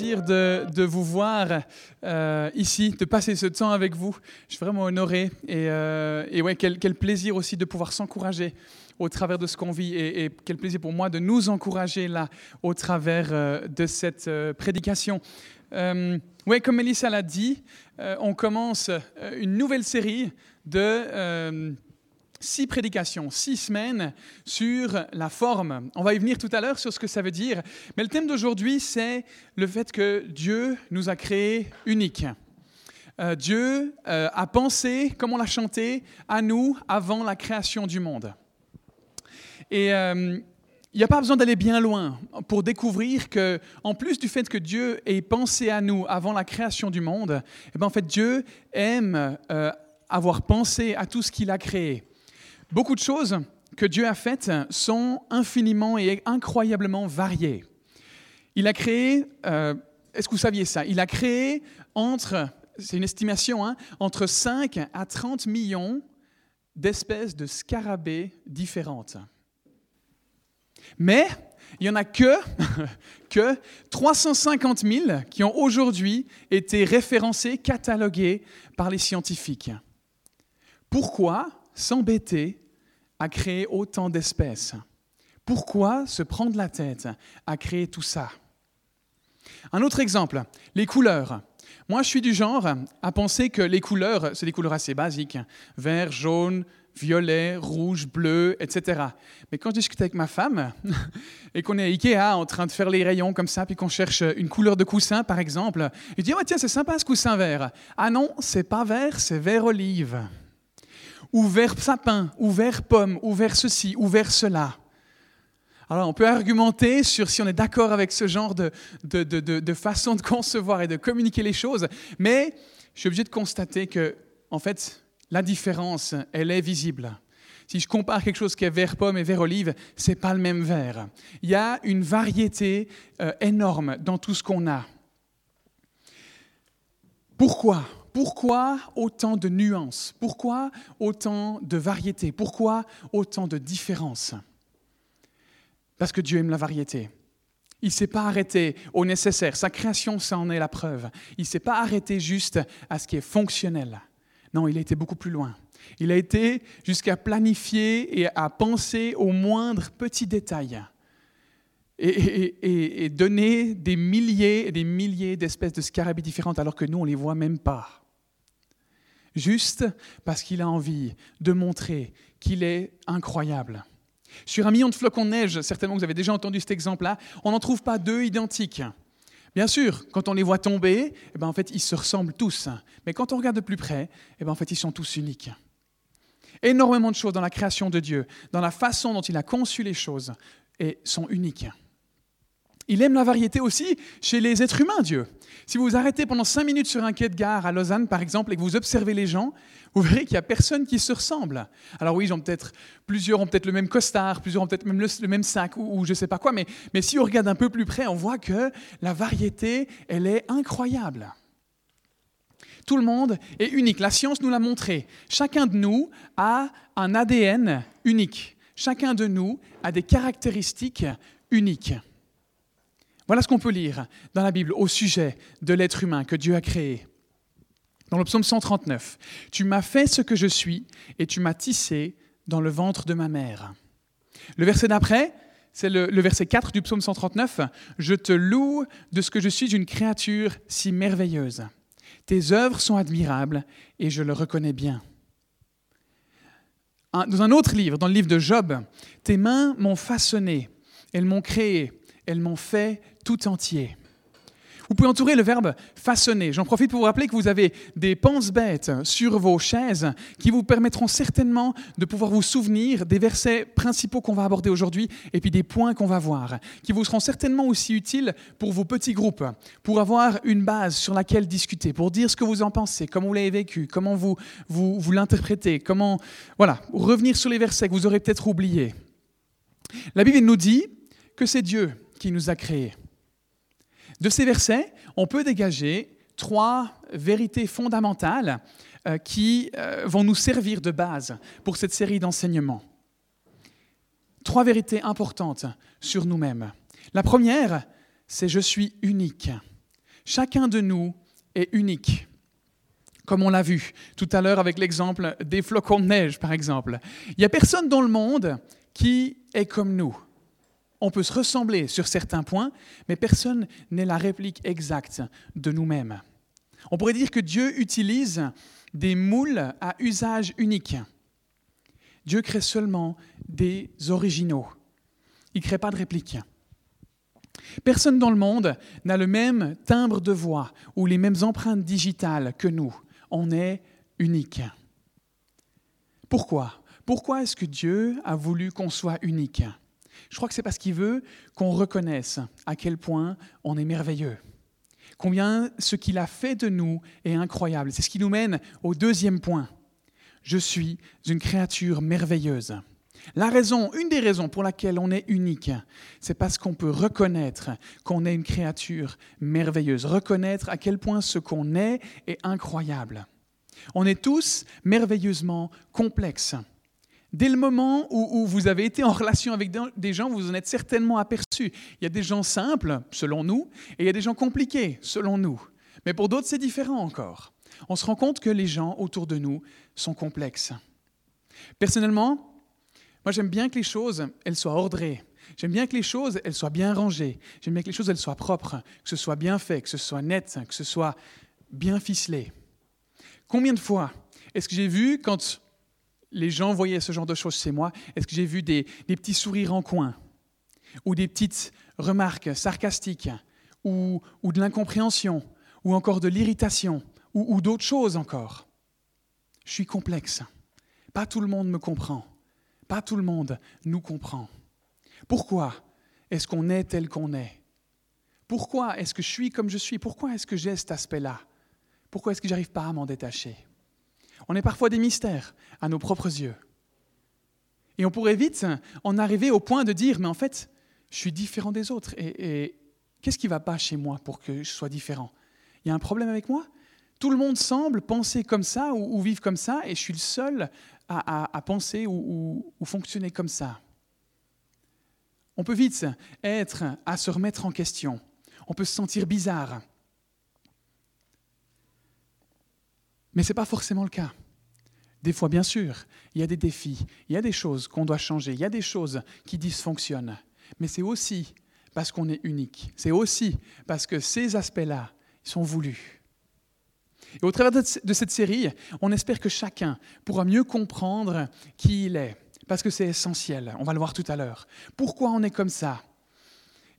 plaisir de, vous voir euh, ici, de passer ce temps avec vous. Je suis vraiment honoré et, euh, ouais, quel, plaisir aussi de pouvoir s'encourager au travers de ce qu'on vit et, quel plaisir pour moi de nous encourager là au travers euh, de cette prédication. Ouais, comme Melissa l'a dit, on commence une nouvelle série de six prédications, six semaines sur la forme. On va y venir tout à l'heure sur ce que ça veut dire. Mais le thème d'aujourd'hui, c'est le fait que Dieu nous a créés uniques. Euh, Dieu euh, a pensé, comme on l'a chanté, à nous avant la création du monde. Et euh, il n'y a pas besoin d'aller bien loin pour découvrir que, en plus du fait que Dieu ait pensé à nous avant la création du monde, eh ben en fait Dieu aime avoir pensé à tout ce qu'il a créé. Beaucoup de choses que Dieu a faites sont infiniment et incroyablement variées. Il a créé, euh, est-ce que vous saviez ça? Il a créé entre, c'est une estimation, hein, entre 5 à 30 millions d'espèces de scarabées différentes. Mais il n'y en a que, que 350 000 qui ont aujourd'hui été référencés, catalogués par les scientifiques. Pourquoi? S'embêter à créer autant d'espèces Pourquoi se prendre la tête à créer tout ça? Un autre exemple, les couleurs. Moi, je suis du genre à penser que les couleurs, c'est des couleurs assez basiques, vert, jaune, violet, rouge, bleu, etc. Mais quand je discute avec ma femme et qu'on est à Ikea en train de faire les rayons comme ça, puis qu'on cherche une couleur de coussin, par exemple, je dis, oh, tiens, c'est sympa ce coussin vert. Ah non, c'est pas vert, c'est vert olive ou vers sapin, ou vers pomme, ou vers ceci, ou vers cela. Alors on peut argumenter sur si on est d'accord avec ce genre de, façon de concevoir et de communiquer les choses, mais je suis obligé de constater que, en fait, la différence, elle est visible. Si je compare quelque chose qui est vert pomme et vert olive, c'est pas le même vert. Il y a une variété euh, énorme dans tout ce qu'on a. Pourquoi? Pourquoi autant de nuances? Pourquoi autant de variétés? Pourquoi autant de différences? Parce que Dieu aime la variété. Il ne s'est pas arrêté au nécessaire. Sa création, ça en est la preuve. Il ne s'est pas arrêté juste à ce qui est fonctionnel. Non, il a été beaucoup plus loin. Il a été jusqu'à planifier et à penser aux moindres petits détails et, donner des milliers et des milliers d'espèces de scarabées différentes alors que nous, on ne les voit même pas juste parce qu'il a envie de montrer qu'il est incroyable. Sur un million de flocons de neige, certainement vous avez déjà entendu cet exemple-là, on n'en trouve pas deux identiques. Bien sûr, quand on les voit tomber, eh ben en fait, ils se ressemblent tous. Mais quand on regarde de plus près, eh ben en fait, ils sont tous uniques. Énormément de choses dans la création de Dieu, dans la façon dont il a conçu les choses, et sont uniques. Il aime la variété aussi chez les êtres humains, Dieu. Si vous vous arrêtez pendant cinq minutes sur un quai de gare à Lausanne, par exemple, et que vous observez les gens, vous verrez qu'il n'y a personne qui se ressemble. Alors oui, peut-être, plusieurs ont peut-être le même costard, plusieurs ont peut-être même le, même sac ou, ou je ne sais pas quoi, mais, mais si on regarde un peu plus près, on voit que la variété, elle est incroyable. Tout le monde est unique. La science nous l'a montré. Chacun de nous a un ADN unique. Chacun de nous a des caractéristiques uniques. Voilà ce qu'on peut lire dans la Bible au sujet de l'être humain que Dieu a créé. Dans le psaume 139, Tu m'as fait ce que je suis et tu m'as tissé dans le ventre de ma mère. Le verset d'après, c'est le, verset 4 du psaume 139. Je te loue de ce que je suis une créature si merveilleuse. Tes œuvres sont admirables et je le reconnais bien. Dans un autre livre, dans le livre de Job, tes mains m'ont façonné, elles m'ont créé, elles m'ont fait tout entier. Vous pouvez entourer le verbe façonner. J'en profite pour vous rappeler que vous avez des pense-bêtes sur vos chaises qui vous permettront certainement de pouvoir vous souvenir des versets principaux qu'on va aborder aujourd'hui et puis des points qu'on va voir, qui vous seront certainement aussi utiles pour vos petits groupes, pour avoir une base sur laquelle discuter, pour dire ce que vous en pensez, comment vous l'avez vécu, comment vous, vous, vous l'interprétez, comment... Voilà, revenir sur les versets que vous aurez peut-être oubliés. La Bible nous dit que c'est Dieu qui nous a créés. De ces versets, on peut dégager trois vérités fondamentales euh, qui euh, vont nous servir de base pour cette série d'enseignements. Trois vérités importantes sur nous-mêmes. La première, c'est je suis unique. Chacun de nous est unique. Comme on l'a vu tout à l'heure avec l'exemple des flocons de neige, par exemple. Il n'y a personne dans le monde qui est comme nous. On peut se ressembler sur certains points, mais personne n'est la réplique exacte de nous-mêmes. On pourrait dire que Dieu utilise des moules à usage unique. Dieu crée seulement des originaux. Il ne crée pas de répliques. Personne dans le monde n'a le même timbre de voix ou les mêmes empreintes digitales que nous. On est unique. Pourquoi? Pourquoi est-ce que Dieu a voulu qu'on soit unique? Je crois que c'est parce qu'il veut qu'on reconnaisse à quel point on est merveilleux. Combien ce qu'il a fait de nous est incroyable. C'est ce qui nous mène au deuxième point. Je suis une créature merveilleuse. La raison, une des raisons pour laquelle on est unique, c'est parce qu'on peut reconnaître qu'on est une créature merveilleuse, reconnaître à quel point ce qu'on est est incroyable. On est tous merveilleusement complexes. Dès le moment où, vous avez été en relation avec des gens, vous en êtes certainement aperçu. Il y a des gens simples, selon nous, et il y a des gens compliqués, selon nous. Mais pour d'autres, c'est différent encore. On se rend compte que les gens autour de nous sont complexes. Personnellement, moi, j'aime bien que les choses, elles soient ordrées. J'aime bien que les choses, elles soient bien rangées. J'aime bien que les choses, elles soient propres, que ce soit bien fait, que ce soit net, que ce soit bien ficelé. Combien de fois est-ce que j'ai vu, quand les gens voyaient ce genre de choses chez moi, est-ce que j'ai vu des, petits sourires en coin? Ou des petites remarques sarcastiques? Ou, de l'incompréhension? Ou encore de l'irritation? Ou, d'autres choses encore? Je suis complexe. Pas tout le monde me comprend. Pas tout le monde nous comprend. Pourquoi est-ce qu'on est tel qu'on est? Pourquoi est-ce que je suis comme je suis? Pourquoi est-ce que j'ai cet aspect-là? Pourquoi est-ce que j'arrive pas à m'en détacher? On est parfois des mystères à nos propres yeux. Et on pourrait vite en arriver au point de dire, mais en fait, je suis différent des autres. Et, qu'est-ce qui ne va pas chez moi pour que je sois différent? Il y a un problème avec moi? Tout le monde semble penser comme ça ou vivre comme ça, et je suis le seul à, penser ou, ou, fonctionner comme ça. On peut vite être à se remettre en question. On peut se sentir bizarre. Mais ce n'est pas forcément le cas. Des fois, bien sûr, il y a des défis, il y a des choses qu'on doit changer, il y a des choses qui dysfonctionnent. Mais c'est aussi parce qu'on est unique. C'est aussi parce que ces aspects-là sont voulus. Et au travers de cette série, on espère que chacun pourra mieux comprendre qui il est, parce que c'est essentiel, on va le voir tout à l'heure. Pourquoi on est comme ça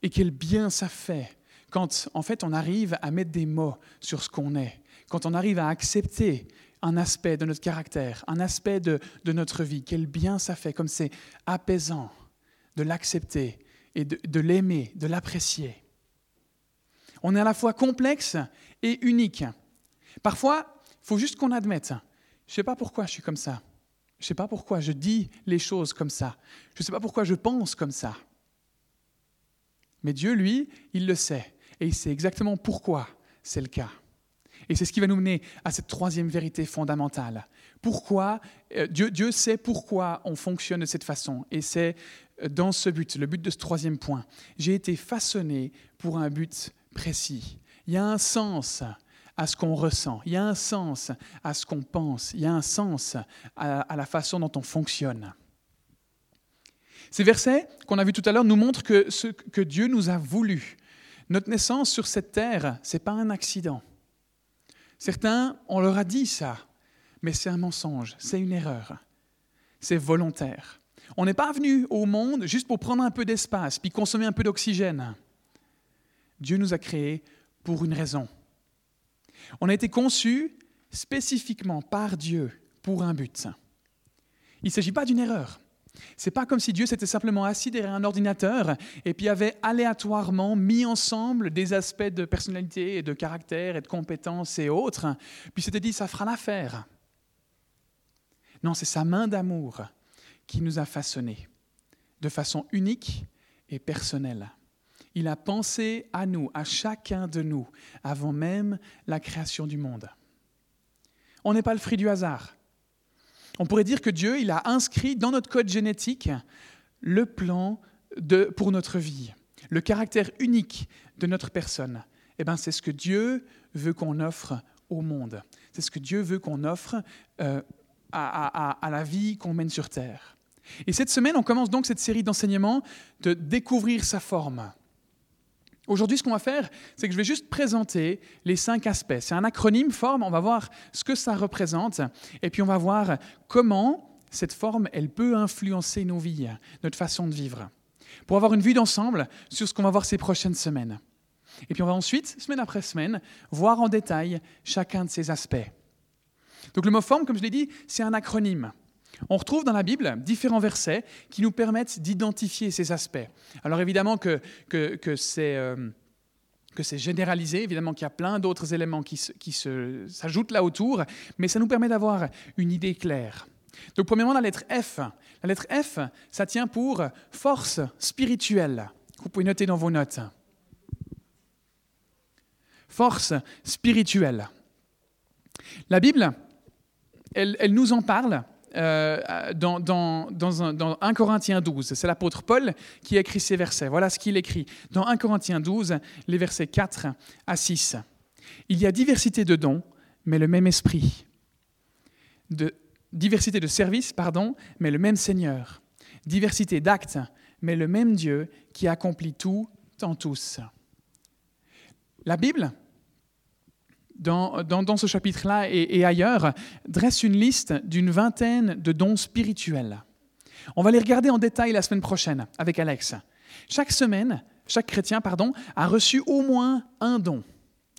Et quel bien ça fait quand en fait on arrive à mettre des mots sur ce qu'on est, quand on arrive à accepter un aspect de notre caractère, un aspect de, de notre vie, quel bien ça fait, comme c'est apaisant de l'accepter et de, l'aimer, de l'apprécier. On est à la fois complexe et unique. Parfois, il faut juste qu'on admette, je ne sais pas pourquoi je suis comme ça. Je ne sais pas pourquoi je dis les choses comme ça. Je ne sais pas pourquoi je pense comme ça. Mais Dieu, lui, il le sait. Et il sait exactement pourquoi c'est le cas. Et c'est ce qui va nous mener à cette troisième vérité fondamentale. Pourquoi euh, Dieu, Dieu sait pourquoi on fonctionne de cette façon. Et c'est euh, dans ce but, le but de ce troisième point. J'ai été façonné pour un but précis. Il y a un sens à ce qu'on ressent, il y a un sens à ce qu'on pense, il y a un sens à, la façon dont on fonctionne. Ces versets qu'on a vus tout à l'heure nous montrent que ce que Dieu nous a voulu, notre naissance sur cette terre, ce n'est pas un accident. Certains, on leur a dit ça, mais c'est un mensonge, c'est une erreur, c'est volontaire. On n'est pas venu au monde juste pour prendre un peu d'espace, puis consommer un peu d'oxygène. Dieu nous a créés pour une raison. On a été conçu spécifiquement par Dieu pour un but. Il ne s'agit pas d'une erreur. Ce n'est pas comme si Dieu s'était simplement assis derrière un ordinateur et puis avait aléatoirement mis ensemble des aspects de personnalité et de caractère et de compétences et autres, puis s'était dit ça fera l'affaire. Non, c'est sa main d'amour qui nous a façonnés de façon unique et personnelle. Il a pensé à nous, à chacun de nous, avant même la création du monde. On n'est pas le fruit du hasard. On pourrait dire que Dieu, il a inscrit dans notre code génétique le plan de, pour notre vie, le caractère unique de notre personne, eh ben, c'est ce que Dieu veut qu'on offre au monde. C'est ce que Dieu veut qu'on offre euh, à, à la vie qu'on mène sur Terre. Et cette semaine, on commence donc cette série d'enseignements de découvrir sa forme. Aujourd'hui, ce qu'on va faire, c'est que je vais juste présenter les cinq aspects. C'est un acronyme forme, on va voir ce que ça représente, et puis on va voir comment cette forme, elle peut influencer nos vies, notre façon de vivre, pour avoir une vue d'ensemble sur ce qu'on va voir ces prochaines semaines. Et puis on va ensuite, semaine après semaine, voir en détail chacun de ces aspects. Donc le mot forme, comme je l'ai dit, c'est un acronyme. On retrouve dans la Bible différents versets qui nous permettent d'identifier ces aspects. Alors évidemment que, que, c'est... Euh, que c'est généralisé, évidemment qu'il y a plein d'autres éléments qui, qui s'ajoutent là autour, mais ça nous permet d'avoir une idée claire. Donc premièrement, la lettre F. La lettre F, ça tient pour force spirituelle. Vous pouvez noter dans vos notes. Force spirituelle. La Bible, elle, elle nous en parle euh, dans, dans, 1 Corinthiens 12. C'est l'apôtre Paul qui écrit ces versets. Voilà ce qu'il écrit. Dans 1 Corinthiens 12, les versets 4 à 6. Il y a diversité de dons, mais le même esprit. Diversité de services, pardon, mais le même Seigneur. Diversité d'actes, mais le même Dieu qui accomplit tout en tous. La Bible, dans, ce chapitre-là et, ailleurs, dresse une liste d'une vingtaine de dons spirituels. On va les regarder en détail la semaine prochaine avec Alex. Chaque semaine, chaque chrétien pardon, a reçu au moins un don,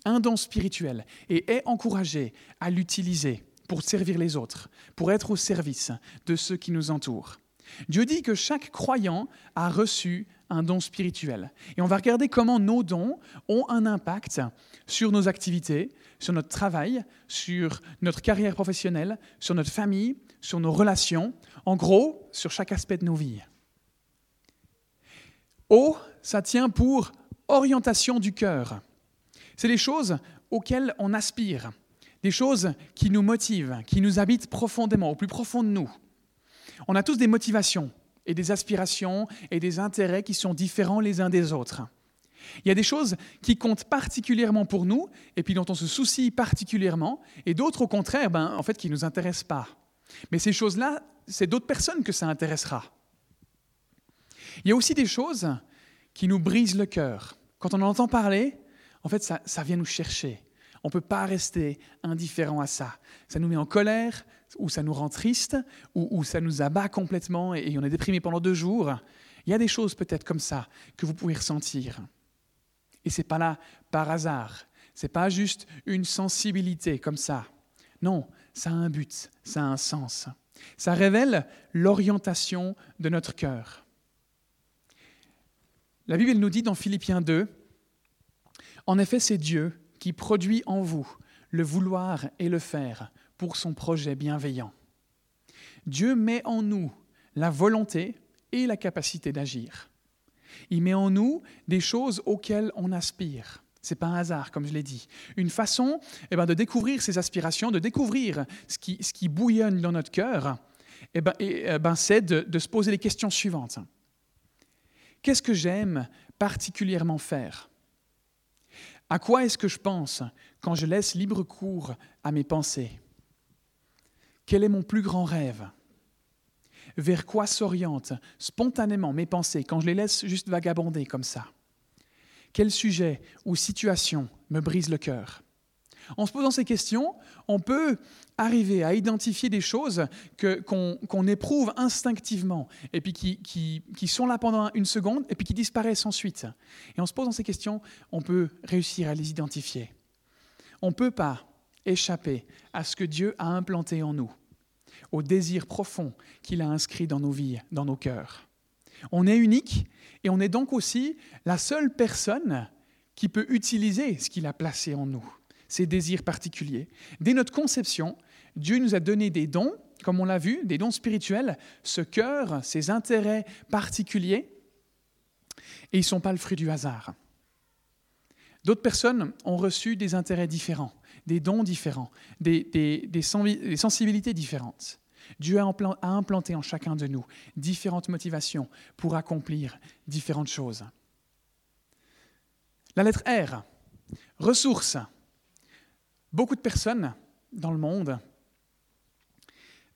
un don spirituel, et est encouragé à l'utiliser pour servir les autres, pour être au service de ceux qui nous entourent. Dieu dit que chaque croyant a reçu un don spirituel. Et on va regarder comment nos dons ont un impact sur nos activités, sur notre travail, sur notre carrière professionnelle, sur notre famille, sur nos relations, en gros, sur chaque aspect de nos vies. O, ça tient pour orientation du cœur. C'est les choses auxquelles on aspire, des choses qui nous motivent, qui nous habitent profondément, au plus profond de nous. On a tous des motivations et des aspirations et des intérêts qui sont différents les uns des autres. Il y a des choses qui comptent particulièrement pour nous et puis dont on se soucie particulièrement, et d'autres au contraire, ben, en fait, qui ne nous intéressent pas. Mais ces choses-là, c'est d'autres personnes que ça intéressera. Il y a aussi des choses qui nous brisent le cœur. Quand on en entend parler, en fait, ça, vient nous chercher. On ne peut pas rester indifférent à ça. Ça nous met en colère, ou ça nous rend triste, ou, ça nous abat complètement et, on est déprimé pendant deux jours. Il y a des choses peut-être comme ça que vous pouvez ressentir. Et ce n'est pas là par hasard. Ce n'est pas juste une sensibilité comme ça. Non, ça a un but, ça a un sens. Ça révèle l'orientation de notre cœur. La Bible nous dit dans Philippiens 2, En effet, c'est Dieu qui produit en vous le vouloir et le faire pour son projet bienveillant. Dieu met en nous la volonté et la capacité d'agir. Il met en nous des choses auxquelles on aspire. Ce n'est pas un hasard, comme je l'ai dit. Une façon eh ben, de découvrir ses aspirations, de découvrir ce qui, bouillonne dans notre cœur, eh ben, eh ben, c'est de se poser les questions suivantes. Qu'est-ce que j'aime particulièrement faire? À quoi est-ce que je pense quand je laisse libre cours à mes pensées? Quel est mon plus grand rêve? Vers quoi s'orientent spontanément mes pensées quand je les laisse juste vagabonder comme ça Quel sujet ou situation me brise le cœur? En se posant ces questions, on peut arriver à identifier des choses qu'on éprouve instinctivement et puis qui, qui, sont là pendant une seconde et puis qui disparaissent ensuite. Et en se posant ces questions, on peut réussir à les identifier. On ne peut pas échapper à ce que Dieu a implanté en nous au désir profond qu'il a inscrit dans nos vies, dans nos cœurs. On est unique et on est donc aussi la seule personne qui peut utiliser ce qu'il a placé en nous, ces désirs particuliers. Dès notre conception, Dieu nous a donné des dons, comme on l'a vu, des dons spirituels, ce cœur, ces intérêts particuliers, et ils ne sont pas le fruit du hasard. D'autres personnes ont reçu des intérêts différents, des dons différents, des sensibilités différentes. Dieu a implanté en chacun de nous différentes motivations pour accomplir différentes choses. La lettre R, ressources. Beaucoup de personnes dans le monde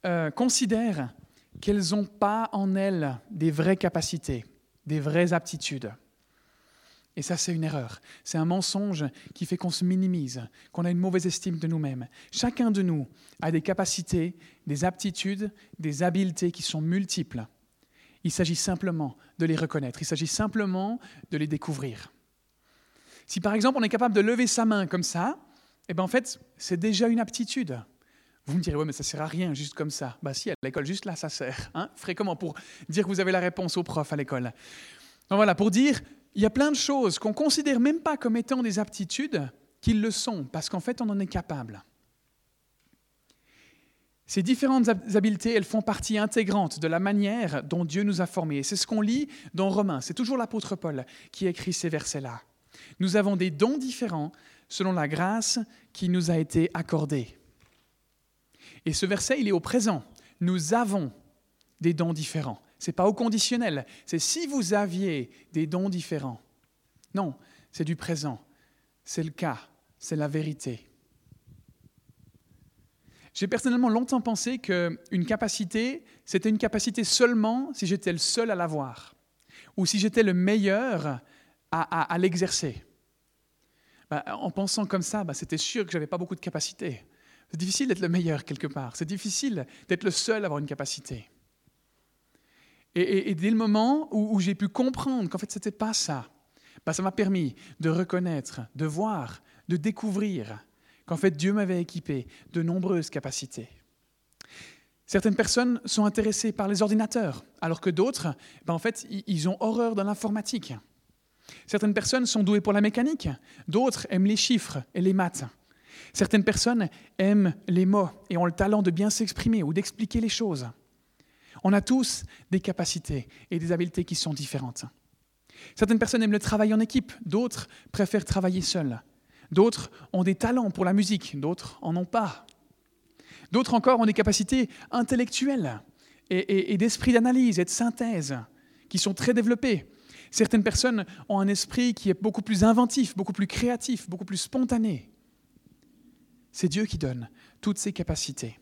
euh, considèrent qu'elles n'ont pas en elles des vraies capacités, des vraies aptitudes. Et ça, c'est une erreur. C'est un mensonge qui fait qu'on se minimise, qu'on a une mauvaise estime de nous-mêmes. Chacun de nous a des capacités, des aptitudes, des habiletés qui sont multiples. Il s'agit simplement de les reconnaître, il s'agit simplement de les découvrir. Si par exemple on est capable de lever sa main comme ça, eh bien en fait, c'est déjà une aptitude. Vous me direz, oui, mais ça sert à rien, juste comme ça. Bah si, à l'école, juste là, ça sert. Hein Ferez comment pour dire que vous avez la réponse au prof à l'école? Donc voilà, pour dire, il y a plein de choses qu'on considère même pas comme étant des aptitudes, qu'ils le sont, parce qu'en fait, on en est capable. Ces différentes habiletés, elles font partie intégrante de la manière dont Dieu nous a formés. C'est ce qu'on lit dans Romains. C'est toujours l'apôtre Paul qui écrit ces versets-là. Nous avons des dons différents selon la grâce qui nous a été accordée. Et ce verset, il est au présent. Nous avons des dons différents. Ce n'est pas au conditionnel. C'est si vous aviez des dons différents. Non, c'est du présent. C'est le cas. C'est la vérité. J'ai personnellement longtemps pensé qu'une capacité, c'était une capacité seulement si j'étais le seul à l'avoir, ou si j'étais le meilleur à, l'exercer. Bah, en pensant comme ça, bah, c'était sûr que je n'avais pas beaucoup de capacités. C'est difficile d'être le meilleur quelque part. C'est difficile d'être le seul à avoir une capacité. Et, dès le moment où, j'ai pu comprendre qu'en fait, ce n'était pas ça, bah, ça m'a permis de reconnaître, de voir, de découvrir qu'en fait, Dieu m'avait équipé de nombreuses capacités. Certaines personnes sont intéressées par les ordinateurs, alors que d'autres, ben en fait, ils ont horreur de l'informatique. Certaines personnes sont douées pour la mécanique, d'autres aiment les chiffres et les maths. Certaines personnes aiment les mots et ont le talent de bien s'exprimer ou d'expliquer les choses. On a tous des capacités et des habiletés qui sont différentes. Certaines personnes aiment le travail en équipe, d'autres préfèrent travailler seules. D'autres ont des talents pour la musique, d'autres en ont pas. D'autres encore ont des capacités intellectuelles et, et d'esprit d'analyse et de synthèse qui sont très développées. Certaines personnes ont un esprit qui est beaucoup plus inventif, beaucoup plus créatif, beaucoup plus spontané. C'est Dieu qui donne toutes ces capacités.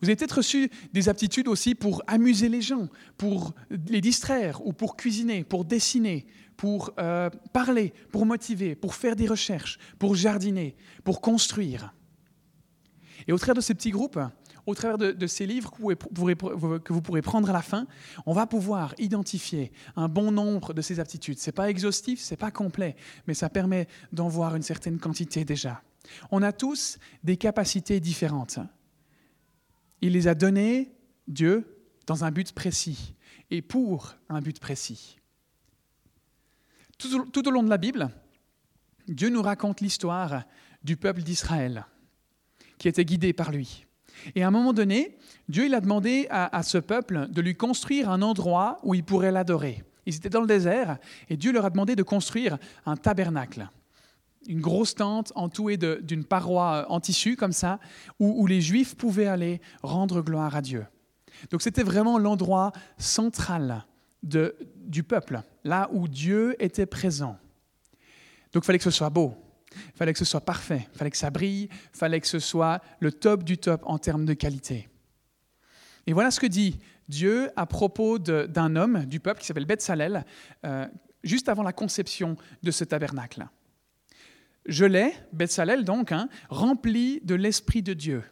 Vous avez peut-être reçu des aptitudes aussi pour amuser les gens, pour les distraire, ou pour cuisiner, pour dessiner, pour euh, parler, pour motiver, pour faire des recherches, pour jardiner, pour construire. Et au travers de ces petits groupes, au travers de, ces livres que vous, pourrez, prendre à la fin, on va pouvoir identifier un bon nombre de ces aptitudes. Ce n'est pas exhaustif, ce n'est pas complet, mais ça permet d'en voir une certaine quantité déjà. On a tous des capacités différentes. Il les a données, Dieu, dans un but précis et pour un but précis. Tout, au long de la Bible, Dieu nous raconte l'histoire du peuple d'Israël qui était guidé par lui. Et à un moment donné, Dieu a demandé à, ce peuple de lui construire un endroit où il pourrait l'adorer. Ils étaient dans le désert et Dieu leur a demandé de construire un tabernacle, une grosse tente entourée d'une paroi en tissu comme ça, où, les Juifs pouvaient aller rendre gloire à Dieu. Donc c'était vraiment l'endroit central du peuple, là où Dieu était présent. Donc il fallait que ce soit beau, il fallait que ce soit parfait, il fallait que ça brille, il fallait que ce soit le top du top en termes de qualité. Et voilà ce que dit Dieu à propos d'un homme du peuple qui s'appelle Bethsalel, euh, juste avant la conception de ce tabernacle. Je l'ai, Bethsalel donc, hein, rempli de l'Esprit de Dieu,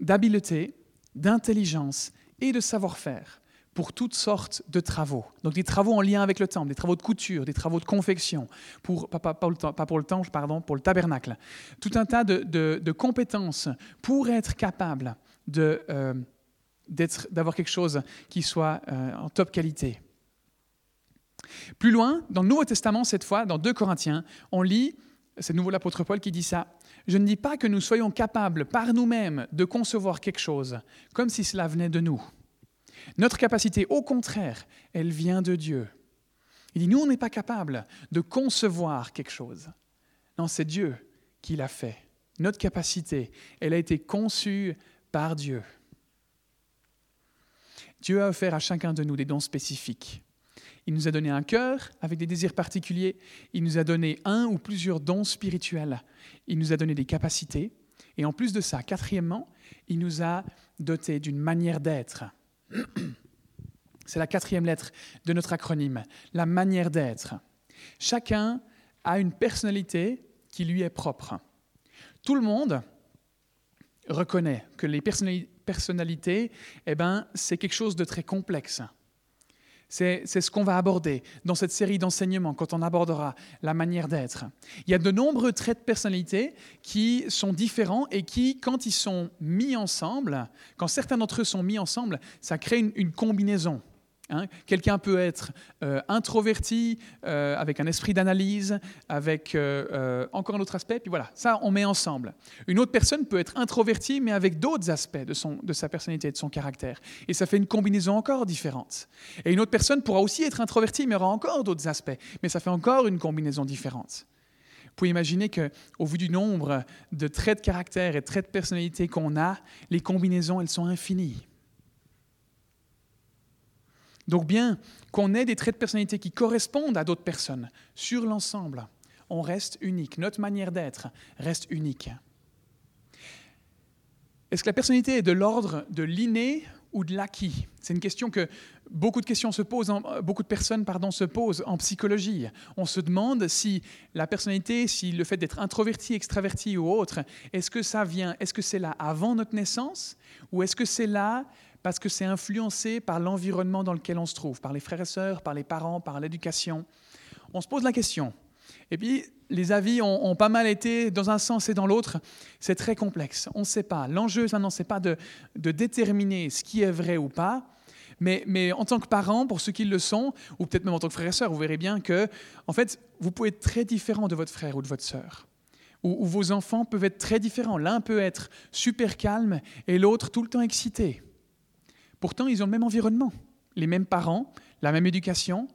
d'habileté, d'intelligence et de savoir-faire pour toutes sortes de travaux. Donc des travaux en lien avec le temple, des travaux de couture, des travaux de confection, pour, pas, pour le, pas pour le temple, pardon, pour le tabernacle. Tout un tas de, compétences pour être capable euh, d'avoir quelque chose qui soit euh, en top qualité. Plus loin, dans le Nouveau Testament, cette fois, dans 2 Corinthiens, on lit, c'est nouveau l'apôtre Paul qui dit ça, je ne dis pas que nous soyons capables par nous-mêmes de concevoir quelque chose, comme si cela venait de nous. Notre capacité, au contraire, elle vient de Dieu. Il dit, nous, on n'est pas capable de concevoir quelque chose. Non, c'est Dieu qui l'a fait. Notre capacité, elle a été conçue par Dieu. Dieu a offert à chacun de nous des dons spécifiques. Il nous a donné un cœur avec des désirs particuliers. Il nous a donné un ou plusieurs dons spirituels. Il nous a donné des capacités. Et en plus de ça, quatrièmement, il nous a dotés d'une manière d'être. C'est la quatrième lettre de notre acronyme, la manière d'être. Chacun a une personnalité qui lui est propre. Tout le monde reconnaît que les personnalités, eh ben, c'est quelque chose de très complexe. C'est ce qu'on va aborder dans cette série d'enseignements quand on abordera la manière d'être. Il y a de nombreux traits de personnalité qui sont différents et qui, quand ils sont mis ensemble, quand certains d'entre eux sont mis ensemble, ça crée une combinaison. Hein. Quelqu'un peut être euh, introverti, euh, avec un esprit d'analyse, avec euh, encore un autre aspect, puis voilà, ça on met ensemble. Une autre personne peut être introvertie, mais avec d'autres aspects de, son, de sa personnalité et de son caractère. Et ça fait une combinaison encore différente. Et une autre personne pourra aussi être introvertie, mais aura encore d'autres aspects, mais ça fait encore une combinaison différente. Vous pouvez imaginer qu'au vu du nombre de traits de caractère et de traits de personnalité qu'on a, les combinaisons, elles sont infinies. Donc bien qu'on ait des traits de personnalité qui correspondent à d'autres personnes, sur l'ensemble, on reste unique. Notre manière d'être reste unique. Est-ce que la personnalité est de l'ordre de l'inné ou de l'acquis? C'est une question que beaucoup de questions se posent, beaucoup de personnes se posent en psychologie. On se demande si la personnalité, si le fait d'être introverti, extraverti ou autre, est-ce que ça vient, est-ce que c'est là avant notre naissance ou est-ce que c'est là parce que c'est influencé par l'environnement dans lequel on se trouve, par les frères et sœurs, par les parents, par l'éducation. On se pose la question. Et puis, les avis ont, pas mal été dans un sens et dans l'autre. C'est très complexe. On ne sait pas. L'enjeu, maintenant, ce n'est pas de, déterminer ce qui est vrai ou pas, mais, mais, en tant que parent, pour ceux qui le sont, ou peut-être même en tant que frère et sœur, vous verrez bien que, en fait, vous pouvez être très différent de votre frère ou de votre sœur. Ou vos enfants peuvent être très différents. L'un peut être super calme et l'autre tout le temps excité. Pourtant, ils ont le même environnement, les mêmes parents, la même éducation.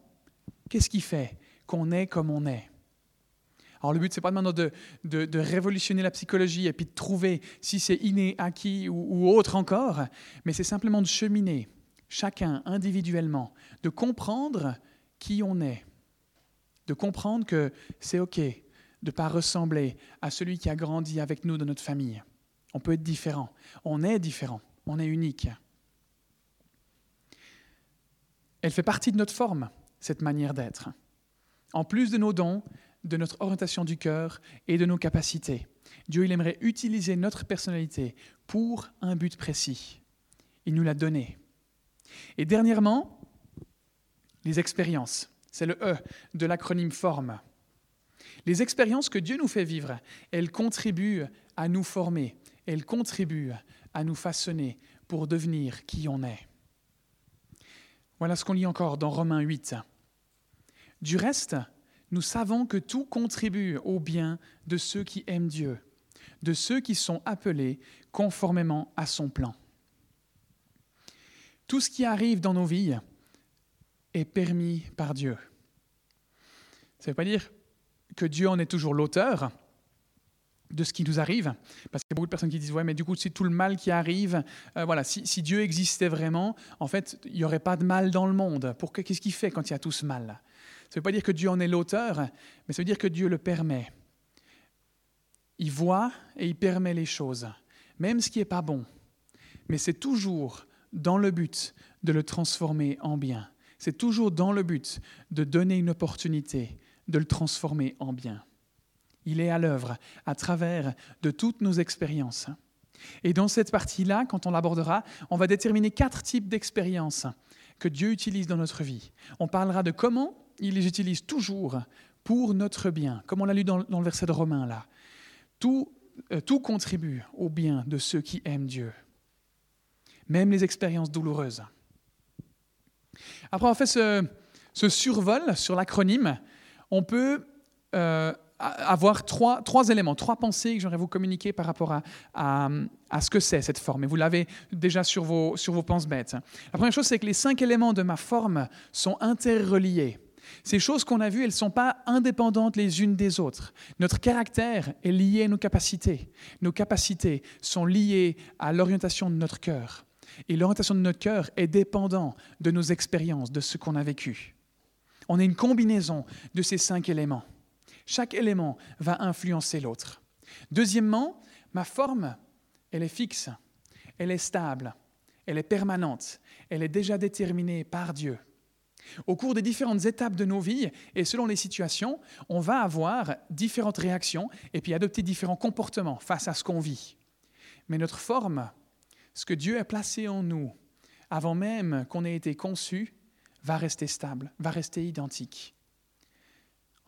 Qu'est-ce qui fait qu'on est comme on est? Alors le but, c'est pas maintenant de, de, révolutionner la psychologie et puis de trouver si c'est inné, acquis ou, ou autre encore, mais c'est simplement de cheminer, chacun individuellement, de comprendre qui on est, de comprendre que c'est OK de ne pas ressembler à celui qui a grandi avec nous dans notre famille. On peut être différent, on est différent, on est unique. Elle fait partie de notre forme, cette manière d'être. En plus de nos dons, de notre orientation du cœur et de nos capacités. Dieu, il aimerait utiliser notre personnalité pour un but précis. Il nous l'a donné. Et dernièrement, les expériences. C'est le E de l'acronyme forme. Les expériences que Dieu nous fait vivre, elles contribuent à nous former, elles contribuent à nous façonner pour devenir qui on est. Voilà ce qu'on lit encore dans Romains 8. Du reste, nous savons que tout contribue au bien de ceux qui aiment Dieu, de ceux qui sont appelés conformément à son plan. Tout ce qui arrive dans nos vies est permis par Dieu. Ça ne veut pas dire que Dieu en est toujours l'auteur, de ce qui nous arrive. Parce qu'il y a beaucoup de personnes qui disent, ouais, mais du coup, c'est tout le mal qui arrive. Euh, voilà, si, Dieu existait vraiment, en fait, il n'y aurait pas de mal dans le monde. Qu'est-ce qu'il fait quand il y a tout ce mal? Ça ne veut pas dire que Dieu en est l'auteur, mais ça veut dire que Dieu le permet. Il voit et il permet les choses, même ce qui n'est pas bon. Mais c'est toujours dans le but de le transformer en bien. C'est toujours dans le but de donner une opportunité de le transformer en bien. Il est à l'œuvre à travers de toutes nos expériences. Et dans cette partie-là, quand on l'abordera, on va déterminer quatre types d'expériences que Dieu utilise dans notre vie. On parlera de comment il les utilise toujours pour notre bien, comme on l'a lu dans, le verset de Romains là. Tout, euh, tout contribue au bien de ceux qui aiment Dieu, même les expériences douloureuses. Après on fait ce, ce survol sur l'acronyme, on peut euh, avoir trois, trois éléments, trois pensées que j'aimerais vous communiquer par rapport à, à, ce que c'est cette forme. Et vous l'avez déjà sur vos, sur vos penses-bêtes. La première chose, c'est que les cinq éléments de ma forme sont interreliés. Ces choses qu'on a vues, elles ne sont pas indépendantes les unes des autres. Notre caractère est lié à nos capacités. Nos capacités sont liées à l'orientation de notre cœur. Et l'orientation de notre cœur est dépendante de nos expériences, de ce qu'on a vécu. On est une combinaison de ces cinq éléments. Chaque élément va influencer l'autre. Deuxièmement, ma forme, elle est fixe, elle est stable, elle est permanente, elle est déjà déterminée par Dieu. Au cours des différentes étapes de nos vies et selon les situations, on va avoir différentes réactions et puis adopter différents comportements face à ce qu'on vit. Mais notre forme, ce que Dieu a placé en nous avant même qu'on ait été conçu, va rester stable, va rester identique.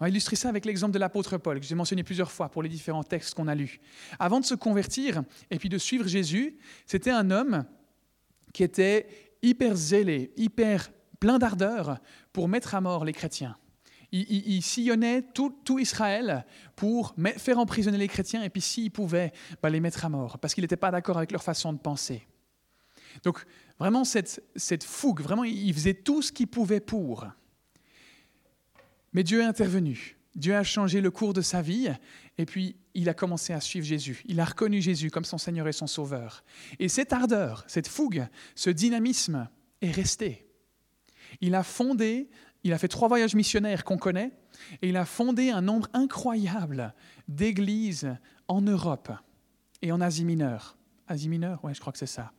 On va illustrer ça avec l'exemple de l'apôtre Paul, que j'ai mentionné plusieurs fois pour les différents textes qu'on a lus. Avant de se convertir et puis de suivre Jésus, c'était un homme qui était hyper zélé, hyper plein d'ardeur pour mettre à mort les chrétiens. Il, sillonnait tout, Israël pour faire emprisonner les chrétiens et puis s'il pouvait, bah, les mettre à mort, parce qu'il n'était pas d'accord avec leur façon de penser. Donc vraiment cette, cette fougue, vraiment il faisait tout ce qu'il pouvait pour. Mais Dieu est intervenu. Dieu a changé le cours de sa vie et puis il a commencé à suivre Jésus. Il a reconnu Jésus comme son Seigneur et son Sauveur. Et cette ardeur, cette fougue, ce dynamisme est resté. Il a fondé, il a fait trois voyages missionnaires qu'on connaît, et il a fondé un nombre incroyable d'églises en Europe et en Asie mineure. Asie mineure, ouais, je crois que c'est ça.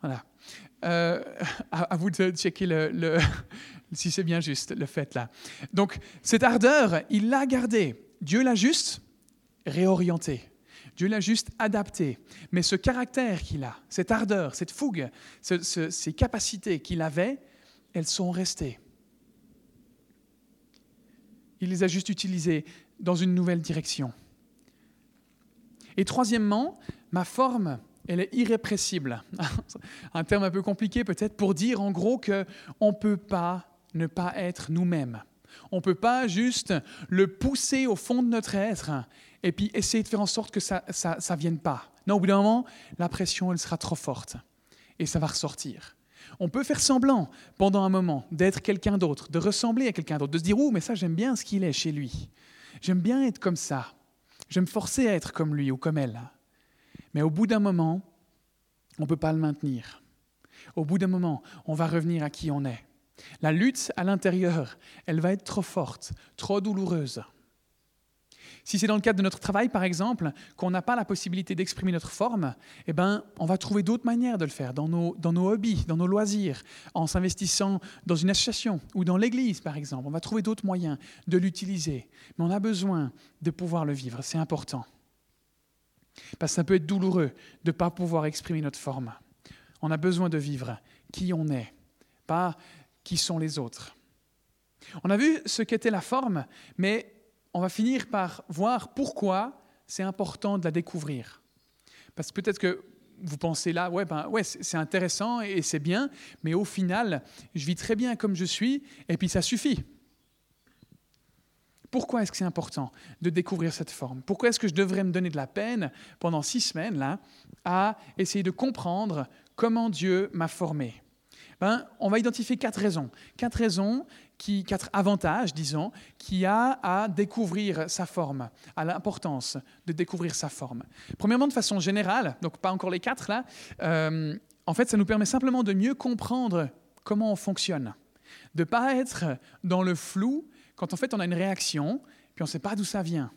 Voilà. Euh, à, vous de checker le, si c'est bien juste, le fait là. Donc, cette ardeur, il l'a gardée. Dieu l'a juste réorientée. Dieu l'a juste adapté. Mais ce caractère qu'il a, cette ardeur, cette fougue, ces capacités qu'il avait, elles sont restées. Il les a juste utilisées dans une nouvelle direction. Et troisièmement, ma forme, elle est irrépressible. un terme un peu compliqué peut-être pour dire en gros qu'on ne peut pas ne pas être nous-mêmes. On ne peut pas juste le pousser au fond de notre être et puis essayer de faire en sorte que ça ne vienne pas. Non, au bout d'un moment, la pression, elle sera trop forte et ça va ressortir. On peut faire semblant pendant un moment d'être quelqu'un d'autre, de ressembler à quelqu'un d'autre, de se dire, oh, mais ça, j'aime bien ce qu'il est chez lui. J'aime bien être comme ça. Je me forcer à être comme lui ou comme elle. Mais au bout d'un moment, on ne peut pas le maintenir. Au bout d'un moment, on va revenir à qui on est. La lutte à l'intérieur, elle va être trop forte, trop douloureuse. Si c'est dans le cadre de notre travail, par exemple, qu'on n'a pas la possibilité d'exprimer notre forme, eh ben, on va trouver d'autres manières de le faire, dans nos, dans nos hobbies, dans nos loisirs, en s'investissant dans une association ou dans l'église, par exemple. On va trouver d'autres moyens de l'utiliser. Mais on a besoin de pouvoir le vivre, c'est important. Parce que ça peut être douloureux de ne pas pouvoir exprimer notre forme. On a besoin de vivre qui on est, pas qui sont les autres. On a vu ce qu'était la forme, mais on va finir par voir pourquoi c'est important de la découvrir. Parce que peut-être que vous pensez là, ouais, ben, ouais c'est intéressant et c'est bien, mais au final, je vis très bien comme je suis, et puis ça suffit. Pourquoi est-ce que c'est important de découvrir cette forme? Pourquoi est-ce que je devrais me donner de la peine pendant six semaines là, à essayer de comprendre comment Dieu m'a formé? Ben, On va identifier quatre raisons. Quatre raisons quatre avantages, disons, qu'il y a à découvrir sa forme, à l'importance de découvrir sa forme. Premièrement, de façon générale, donc pas encore les quatre là, euh, en fait, ça nous permet simplement de mieux comprendre comment on fonctionne, de ne pas être dans le flou quand en fait on a une réaction, puis on ne sait pas d'où ça vient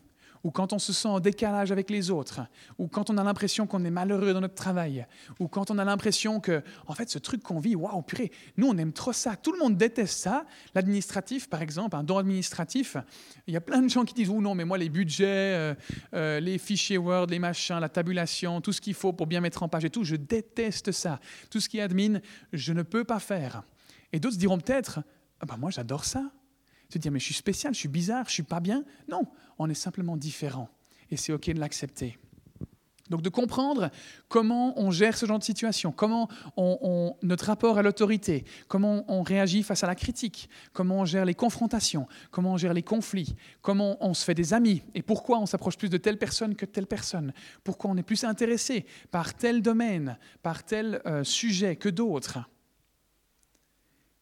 ou quand on se sent en décalage avec les autres, ou quand on a l'impression qu'on est malheureux dans notre travail, ou quand on a l'impression que, en fait, ce truc qu'on vit, waouh, purée, nous, on aime trop ça. Tout le monde déteste ça. L'administratif, par exemple, un don administratif, il y a plein de gens qui disent, oh non, mais moi, les budgets, euh, euh, les fichiers Word, les machins, la tabulation, tout ce qu'il faut pour bien mettre en page et tout, je déteste ça. Tout ce qui est admin, je ne peux pas faire. Et d'autres diront peut-être, ah ben moi, j'adore ça. Se dire, mais je suis spécial, je suis bizarre, je suis pas bien. Non, on est simplement différent. Et c'est OK de l'accepter. Donc de comprendre comment on gère ce genre de situation, comment on, notre rapport à l'autorité, comment on réagit face à la critique, comment on gère les confrontations, comment on gère les conflits, comment on se fait des amis et pourquoi on s'approche plus de telle personne que de telle personne, pourquoi on est plus intéressé par tel domaine, par tel euh, sujet que d'autres,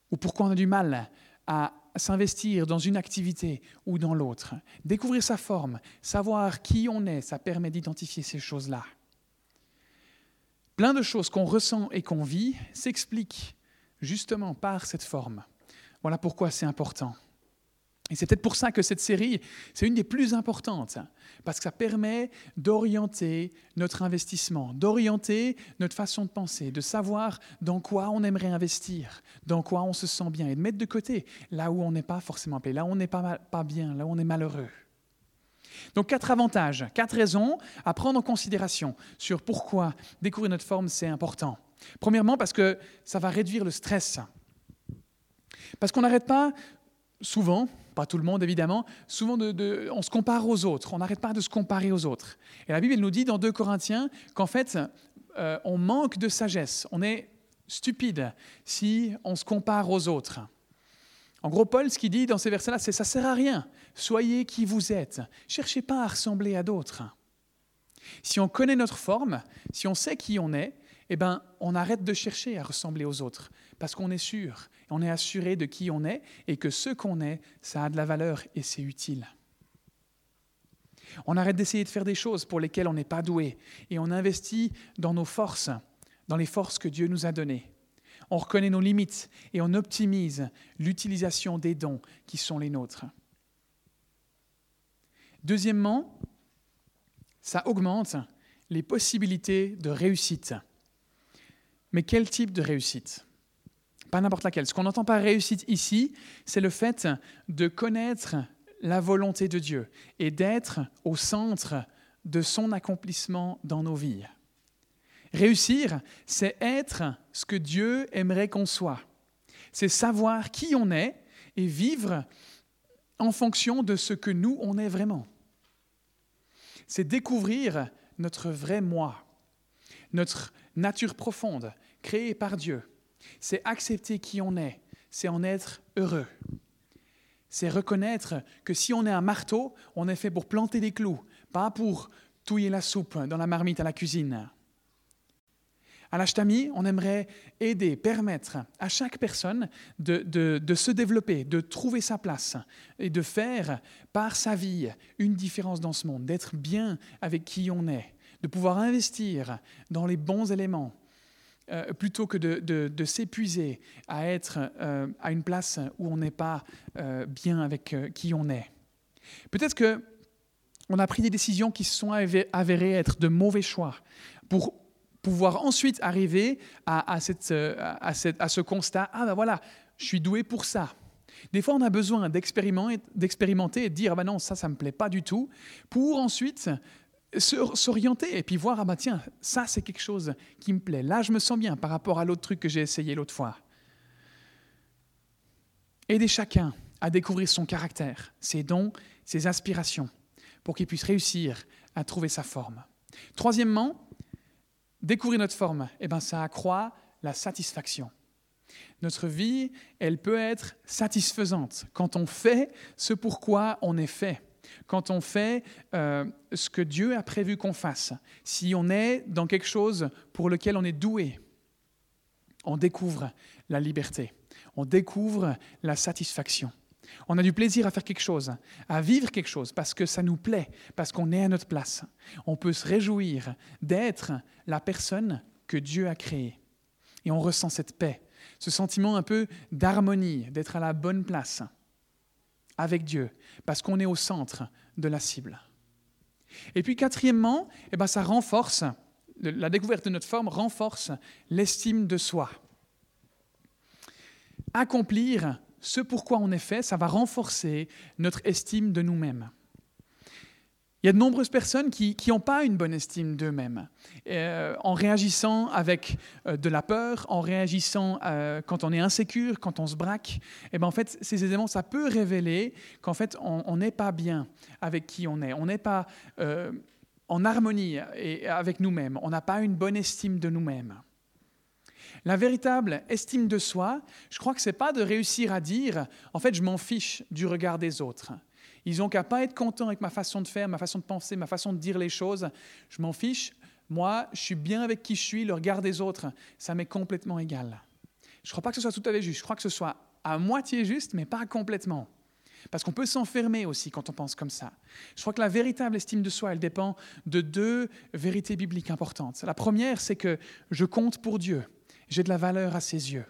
ou pourquoi on a du mal à s'investir dans une activité ou dans l'autre. Découvrir sa forme, savoir qui on est, ça permet d'identifier ces choses-là. Plein de choses qu'on ressent et qu'on vit s'expliquent justement par cette forme. Voilà pourquoi c'est important. Et c'est peut-être pour ça que cette série, c'est une des plus importantes, parce que ça permet d'orienter notre investissement, d'orienter notre façon de penser, de savoir dans quoi on aimerait investir, dans quoi on se sent bien, et de mettre de côté là où on n'est pas forcément appelé, là où on n'est pas, pas bien, là où on est malheureux. Donc quatre avantages, quatre raisons à prendre en considération sur pourquoi découvrir notre forme, c'est important. Premièrement, parce que ça va réduire le stress. Parce qu'on n'arrête pas souvent, pas tout le monde évidemment, souvent on se compare aux autres, on n'arrête pas de se comparer aux autres. Et la Bible elle nous dit dans 2 Corinthiens qu'en fait, euh, on manque de sagesse, on est stupide si on se compare aux autres. En gros, Paul, ce qu'il dit dans ces versets-là, c'est ça sert à rien. Soyez qui vous êtes. Cherchez pas à ressembler à d'autres. Si on connaît notre forme, si on sait qui on est, eh ben, on arrête de chercher à ressembler aux autres, parce qu'on est sûr, on est assuré de qui on est, et que ce qu'on est, ça a de la valeur et c'est utile. On arrête d'essayer de faire des choses pour lesquelles on n'est pas doué, et on investit dans nos forces, dans les forces que Dieu nous a données. On reconnaît nos limites et on optimise l'utilisation des dons qui sont les nôtres. Deuxièmement, ça augmente les possibilités de réussite. Mais quel type de réussite? Pas n'importe laquelle. Ce qu'on entend par réussite ici, c'est le fait de connaître la volonté de Dieu et d'être au centre de son accomplissement dans nos vies. Réussir, c'est être ce que Dieu aimerait qu'on soit. C'est savoir qui on est et vivre en fonction de ce que nous, on est vraiment. C'est découvrir notre vrai moi, notre nature profonde, créée par Dieu. C'est accepter qui on est, c'est en être heureux. C'est reconnaître que si on est un marteau, on est fait pour planter des clous, pas pour touiller la soupe dans la marmite à la cuisine. À l'Ashtami, on aimerait aider, permettre à chaque personne de, de, se développer, de trouver sa place et de faire par sa vie une différence dans ce monde, d'être bien avec qui on est, de pouvoir investir dans les bons éléments, euh, plutôt que de, s'épuiser à être euh, à une place où on n'est pas euh, bien avec qui on est. Peut-être que on a pris des décisions qui se sont avérées être de mauvais choix pour pouvoir ensuite arriver à, ce constat, ah ben voilà, je suis doué pour ça. Des fois, on a besoin d'expérimenter et de dire, ah ben non, ça, ça ne me plaît pas du tout, pour ensuite s'orienter et puis voir, ah ben tiens, ça c'est quelque chose qui me plaît. Là, je me sens bien par rapport à l'autre truc que j'ai essayé l'autre fois. Aider chacun à découvrir son caractère, ses dons, ses aspirations, pour qu'il puisse réussir à trouver sa forme. Troisièmement, découvrir notre forme, eh ben, ça accroît la satisfaction. Notre vie, elle peut être satisfaisante quand on fait ce pourquoi on est fait quand on fait euh, ce que Dieu a prévu qu'on fasse, si on est dans quelque chose pour lequel on est doué, on découvre la liberté, on découvre la satisfaction. On a du plaisir à faire quelque chose, à vivre quelque chose, parce que ça nous plaît, parce qu'on est à notre place. On peut se réjouir d'être la personne que Dieu a créée. Et on ressent cette paix, ce sentiment un peu d'harmonie, d'être à la bonne place avec Dieu, parce qu'on est au centre de la cible. Et puis quatrièmement, eh ben, ça renforce, la découverte de notre forme renforce l'estime de soi. Accomplir ce pourquoi on est fait, ça va renforcer notre estime de nous-mêmes. Il y a de nombreuses personnes qui n'ont pas une bonne estime d'eux-mêmes. Euh, en réagissant avec euh, de la peur, en réagissant euh, quand on est insécure, quand on se braque, et eh ben en fait, ces éléments, ça peut révéler qu'en fait, on n'est pas bien avec qui on est. On n'est pas en harmonie avec nous-mêmes. On n'a pas une bonne estime de nous-mêmes. La véritable estime de soi, je crois que ce n'est pas de réussir à dire, en fait, je m'en fiche du regard des autres. Ils n'ont qu'à pas être contents avec ma façon de faire, ma façon de penser, ma façon de dire les choses. Je m'en fiche. Moi, je suis bien avec qui je suis. Le regard des autres, ça m'est complètement égal. Je ne crois pas que ce soit tout à fait juste. Je crois que ce soit à moitié juste, mais pas complètement. Parce qu'on peut s'enfermer aussi quand on pense comme ça. Je crois que la véritable estime de soi, elle dépend de deux vérités bibliques importantes. La première, c'est que je compte pour Dieu. J'ai de la valeur à ses yeux.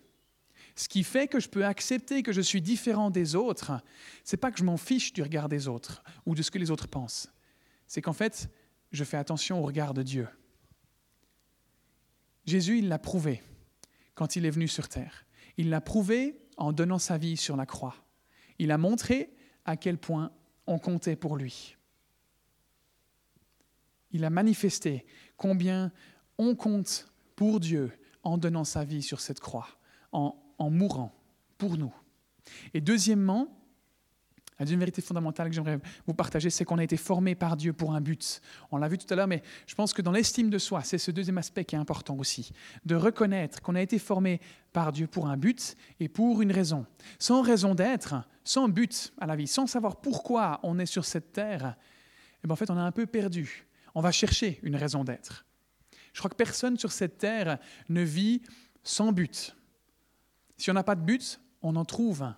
Ce qui fait que je peux accepter que je suis différent des autres, c'est pas que je m'en fiche du regard des autres ou de ce que les autres pensent. C'est qu'en fait, je fais attention au regard de Dieu. Jésus, il l'a prouvé quand il est venu sur terre. Il l'a prouvé en donnant sa vie sur la croix. Il a montré à quel point on comptait pour lui. Il a manifesté combien on compte pour Dieu en donnant sa vie sur cette croix, en, en mourant pour nous. Et deuxièmement, la deuxième vérité fondamentale que j'aimerais vous partager, c'est qu'on a été formé par Dieu pour un but. On l'a vu tout à l'heure, mais je pense que dans l'estime de soi, c'est ce deuxième aspect qui est important aussi, de reconnaître qu'on a été formé par Dieu pour un but et pour une raison. Sans raison d'être, sans but à la vie, sans savoir pourquoi on est sur cette terre, eh bien en fait, on est un peu perdu. On va chercher une raison d'être. Je crois que personne sur cette terre ne vit sans but. Si on n'a pas de but, on en trouve un.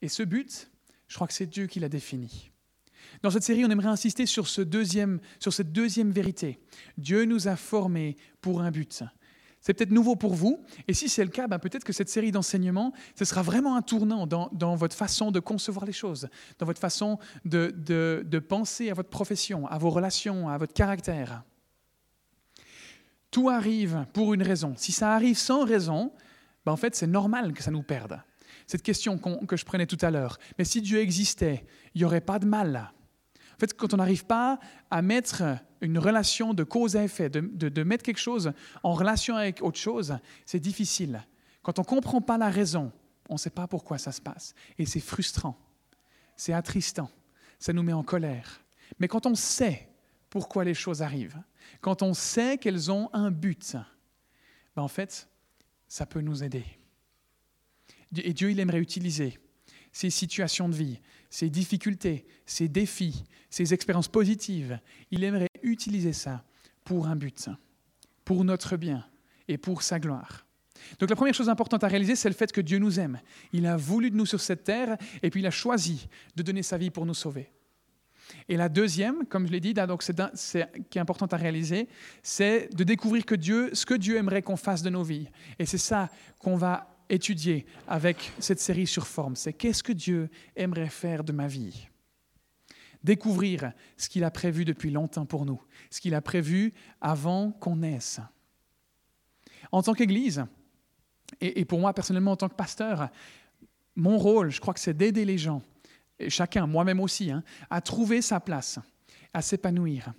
Et ce but, je crois que c'est Dieu qui l'a défini. Dans cette série, on aimerait insister sur, ce deuxième, sur cette deuxième vérité. Dieu nous a formés pour un but. C'est peut-être nouveau pour vous, et si c'est le cas, ben peut-être que cette série d'enseignements, ce sera vraiment un tournant dans, dans, votre façon de concevoir les choses, dans votre façon de, de, de penser à votre profession, à vos relations, à votre caractère. Tout arrive pour une raison. Si ça arrive sans raison, ben en fait, c'est normal que ça nous perde cette question que je prenais tout à l'heure. Mais si Dieu existait, il n'y aurait pas de mal. En fait, quand on n'arrive pas à mettre une relation de cause à effet, de, de mettre quelque chose en relation avec autre chose, c'est difficile. Quand on ne comprend pas la raison, on ne sait pas pourquoi ça se passe. Et c'est frustrant, c'est attristant, ça nous met en colère. Mais quand on sait pourquoi les choses arrivent, quand on sait qu'elles ont un but, ben en fait, ça peut nous aider. Et Dieu, il aimerait utiliser ces situations de vie, ces difficultés, ces défis, ces expériences positives. Il aimerait utiliser ça pour un but, pour notre bien et pour sa gloire. Donc la première chose importante à réaliser, c'est le fait que Dieu nous aime. Il a voulu de nous sur cette terre et puis il a choisi de donner sa vie pour nous sauver. Et la deuxième, comme je l'ai dit, donc c'est, qui est importante à réaliser, c'est de découvrir que Dieu, ce que Dieu aimerait qu'on fasse de nos vies. Et c'est ça qu'on va étudier avec cette série sur forme, c'est qu'est-ce que Dieu aimerait faire de ma vie? Découvrir ce qu'il a prévu depuis longtemps pour nous, ce qu'il a prévu avant qu'on naisse. En tant qu'Église, et, pour moi personnellement en tant que pasteur, mon rôle, je crois que c'est d'aider les gens, chacun, moi-même aussi, hein, à trouver sa place, à s'épanouir,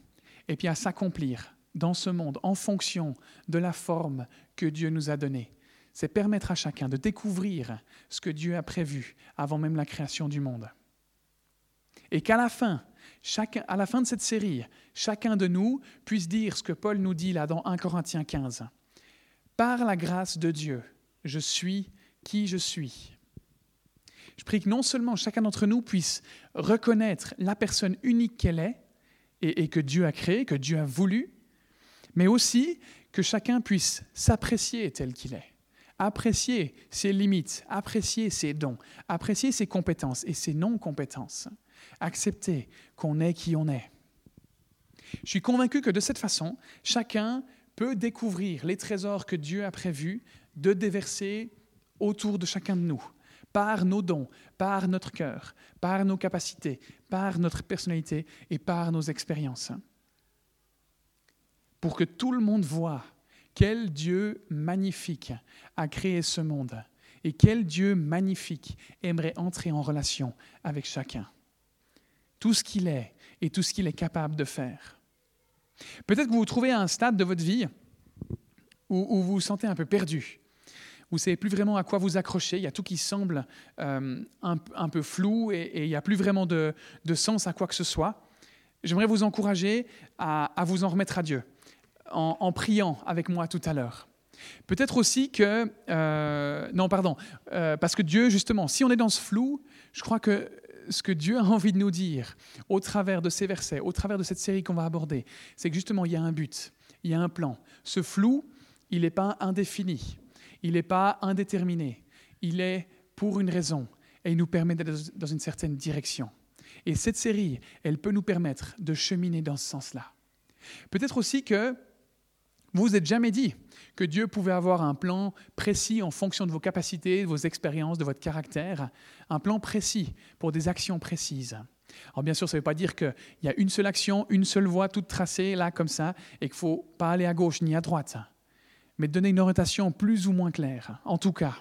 et puis à s'accomplir dans ce monde en fonction de la forme que Dieu nous a donnée c'est permettre à chacun de découvrir ce que Dieu a prévu avant même la création du monde. Et qu'à la fin, chacun, à la fin de cette série, chacun de nous puisse dire ce que Paul nous dit là dans 1 Corinthiens 15. Par la grâce de Dieu, je suis qui je suis. Je prie que non seulement chacun d'entre nous puisse reconnaître la personne unique qu'elle est et, que Dieu a créée, que Dieu a voulu, mais aussi que chacun puisse s'apprécier tel qu'il est apprécier ses limites, apprécier ses dons, apprécier ses compétences et ses non-compétences, accepter qu'on est qui on est. Je suis convaincu que de cette façon, chacun peut découvrir les trésors que Dieu a prévus de déverser autour de chacun de nous, par nos dons, par notre cœur, par nos capacités, par notre personnalité et par nos expériences. Pour que tout le monde voit quel Dieu magnifique a créé ce monde et quel Dieu magnifique aimerait entrer en relation avec chacun. Tout ce qu'il est et tout ce qu'il est capable de faire. Peut-être que vous vous trouvez à un stade de votre vie où, vous vous sentez un peu perdu. Vous ne savez plus vraiment à quoi vous accrocher. Il y a tout qui semble euh, un, peu flou et, il n'y a plus vraiment de, sens à quoi que ce soit. J'aimerais vous encourager à vous en remettre à Dieu en, priant avec moi tout à l'heure. Peut-être aussi que... Euh, non, pardon. Euh, parce que Dieu, justement, si on est dans ce flou, je crois que ce que Dieu a envie de nous dire au travers de ces versets, au travers de cette série qu'on va aborder, c'est que justement, il y a un but, il y a un plan. Ce flou, il n'est pas indéfini, il n'est pas indéterminé, il est pour une raison et il nous permet d'être dans une certaine direction. Et cette série, elle peut nous permettre de cheminer dans ce sens-là. Peut-être aussi que vous vous êtes jamais dit que Dieu pouvait avoir un plan précis en fonction de vos capacités, de vos expériences, de votre caractère, un plan précis pour des actions précises. Alors bien sûr, ça ne veut pas dire qu'il y a une seule action, une seule voie toute tracée là comme ça, et qu'il ne faut pas aller à gauche ni à droite, mais donner une orientation plus ou moins claire, en tout cas.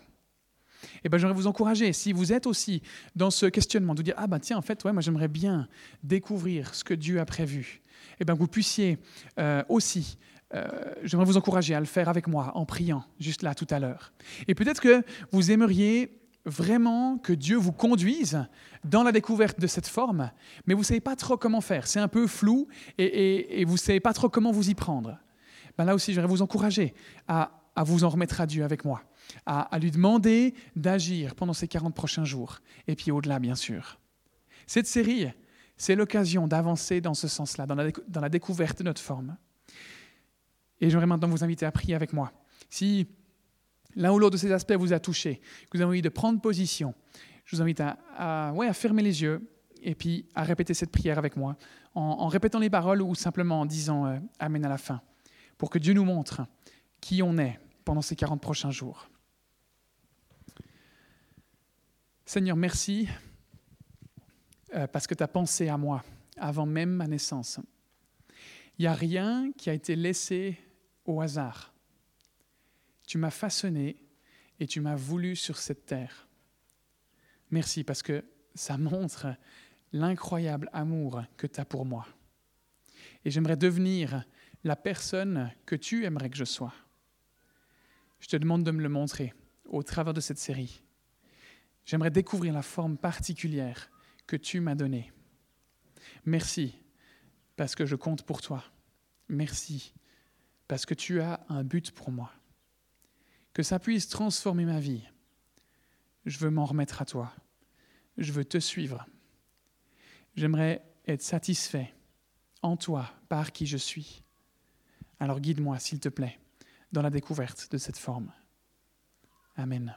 Eh ben, j'aimerais vous encourager, si vous êtes aussi dans ce questionnement, de dire, ah ben tiens, en fait, ouais, moi j'aimerais bien découvrir ce que Dieu a prévu, eh ben, que vous puissiez euh, aussi euh, j'aimerais vous encourager à le faire avec moi en priant, juste là tout à l'heure. Et peut-être que vous aimeriez vraiment que Dieu vous conduise dans la découverte de cette forme, mais vous ne savez pas trop comment faire. C'est un peu flou et, vous ne savez pas trop comment vous y prendre. Ben là aussi, j'aimerais vous encourager à, vous en remettre à Dieu avec moi, à, lui demander d'agir pendant ces 40 prochains jours, et puis au-delà, bien sûr. Cette série, c'est l'occasion d'avancer dans ce sens-là, dans dans la découverte de notre forme. Et j'aimerais maintenant vous inviter à prier avec moi. Si l'un ou l'autre de ces aspects vous a touché, que vous avez envie de prendre position, je vous invite à, ouais, à fermer les yeux et puis à répéter cette prière avec moi, en, répétant les paroles ou simplement en disant euh, Amen à la fin, pour que Dieu nous montre qui on est pendant ces 40 prochains jours. Seigneur, merci euh, parce que tu as pensé à moi avant même ma naissance. Il n'y a rien qui a été laissé au hasard. Tu m'as façonné et tu m'as voulu sur cette terre. Merci parce que ça montre l'incroyable amour que tu as pour moi. Et j'aimerais devenir la personne que tu aimerais que je sois. Je te demande de me le montrer au travers de cette série. J'aimerais découvrir la forme particulière que tu m'as donnée. Merci parce que je compte pour toi. Merci parce que tu as un but pour moi. Que ça puisse transformer ma vie. Je veux m'en remettre à toi. Je veux te suivre. J'aimerais être satisfait en toi, par qui je suis. Alors guide-moi, s'il te plaît, dans la découverte de cette forme. Amen.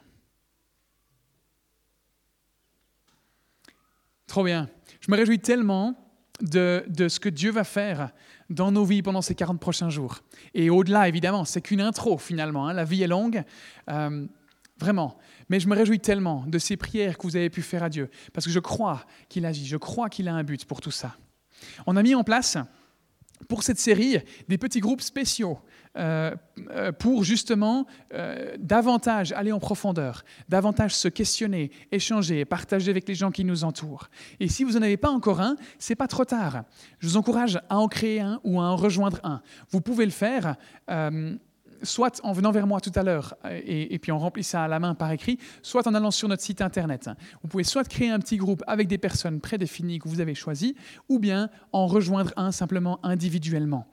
Trop bien. Je me réjouis tellement de, ce que Dieu va faire dans nos vies pendant ces 40 prochains jours. Et au-delà, évidemment, c'est qu'une intro finalement. Hein. La vie est longue, euh, vraiment. Mais je me réjouis tellement de ces prières que vous avez pu faire à Dieu, parce que je crois qu'il agit, je crois qu'il a un but pour tout ça. On a mis en place pour cette série des petits groupes spéciaux euh, euh, pour justement euh, davantage aller en profondeur, davantage se questionner, échanger, partager avec les gens qui nous entourent. Et si vous n'en avez pas encore un, c'est pas trop tard. Je vous encourage à en créer un ou à en rejoindre un. Vous pouvez le faire soit en venant vers moi tout à l'heure euh, et, puis en remplissant à la main par écrit, soit en allant sur notre site internet. Vous pouvez soit créer un petit groupe avec des personnes prédéfinies que vous avez choisies, ou bien en rejoindre un simplement individuellement.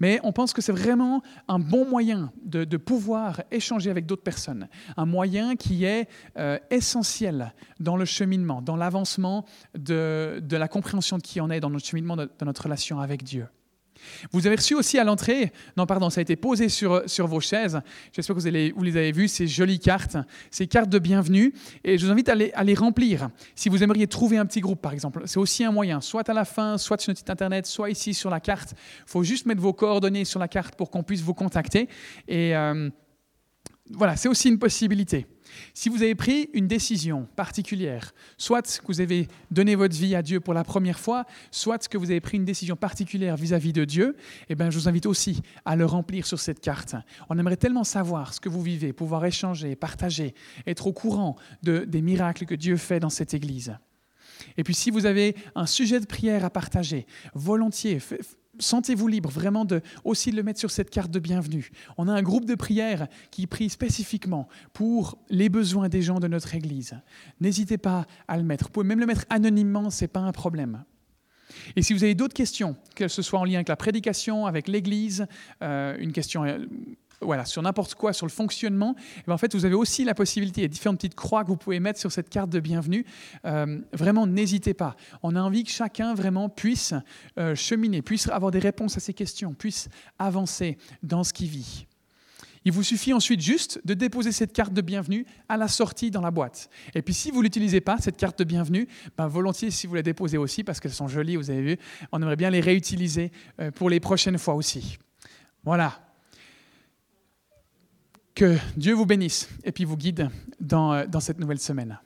Mais on pense que c'est vraiment un bon moyen de, pouvoir échanger avec d'autres personnes, un moyen qui est euh, essentiel dans le cheminement, dans l'avancement de, la compréhension de qui on est, dans notre cheminement de notre relation avec Dieu. Vous avez reçu aussi à l'entrée, non pardon, ça a été posé sur, sur vos chaises, j'espère que vous, les avez vues, ces jolies cartes, ces cartes de bienvenue, et je vous invite à les, à les remplir. Si vous aimeriez trouver un petit groupe par exemple, c'est aussi un moyen, soit à la fin, soit sur notre site internet, soit ici sur la carte. Il faut juste mettre vos coordonnées sur la carte pour qu'on puisse vous contacter. Et euh, voilà, c'est aussi une possibilité. Si vous avez pris une décision particulière, soit que vous avez donné votre vie à Dieu pour la première fois, soit que vous avez pris une décision particulière vis-à-vis de Dieu, eh bien, je vous invite aussi à le remplir sur cette carte. On aimerait tellement savoir ce que vous vivez, pouvoir échanger, partager, être au courant de, des miracles que Dieu fait dans cette Église. Et puis si vous avez un sujet de prière à partager, volontiers, sentez-vous libre vraiment de aussi le mettre sur cette carte de bienvenue. On a un groupe de prière qui prie spécifiquement pour les besoins des gens de notre Église. N'hésitez pas à le mettre. Vous pouvez même le mettre anonymement, ce n'est pas un problème. Et si vous avez d'autres questions, que ce soit en lien avec la prédication, avec l'Église, euh, une question euh, voilà, sur n'importe quoi, sur le fonctionnement, eh ben, en fait, vous avez aussi la possibilité, il y a différentes petites croix que vous pouvez mettre sur cette carte de bienvenue. Euh, vraiment, n'hésitez pas. On a envie que chacun vraiment puisse euh, cheminer, puisse avoir des réponses à ces questions, puisse avancer dans ce qu'il vit. Il vous suffit ensuite juste de déposer cette carte de bienvenue à la sortie dans la boîte. Et puis si vous ne l'utilisez pas, cette carte de bienvenue, ben volontiers si vous la déposez aussi, parce qu'elles sont jolies, vous avez vu, on aimerait bien les réutiliser euh, pour les prochaines fois aussi. Voilà, Que Dieu vous bénisse et puis vous guide dans, dans cette nouvelle semaine.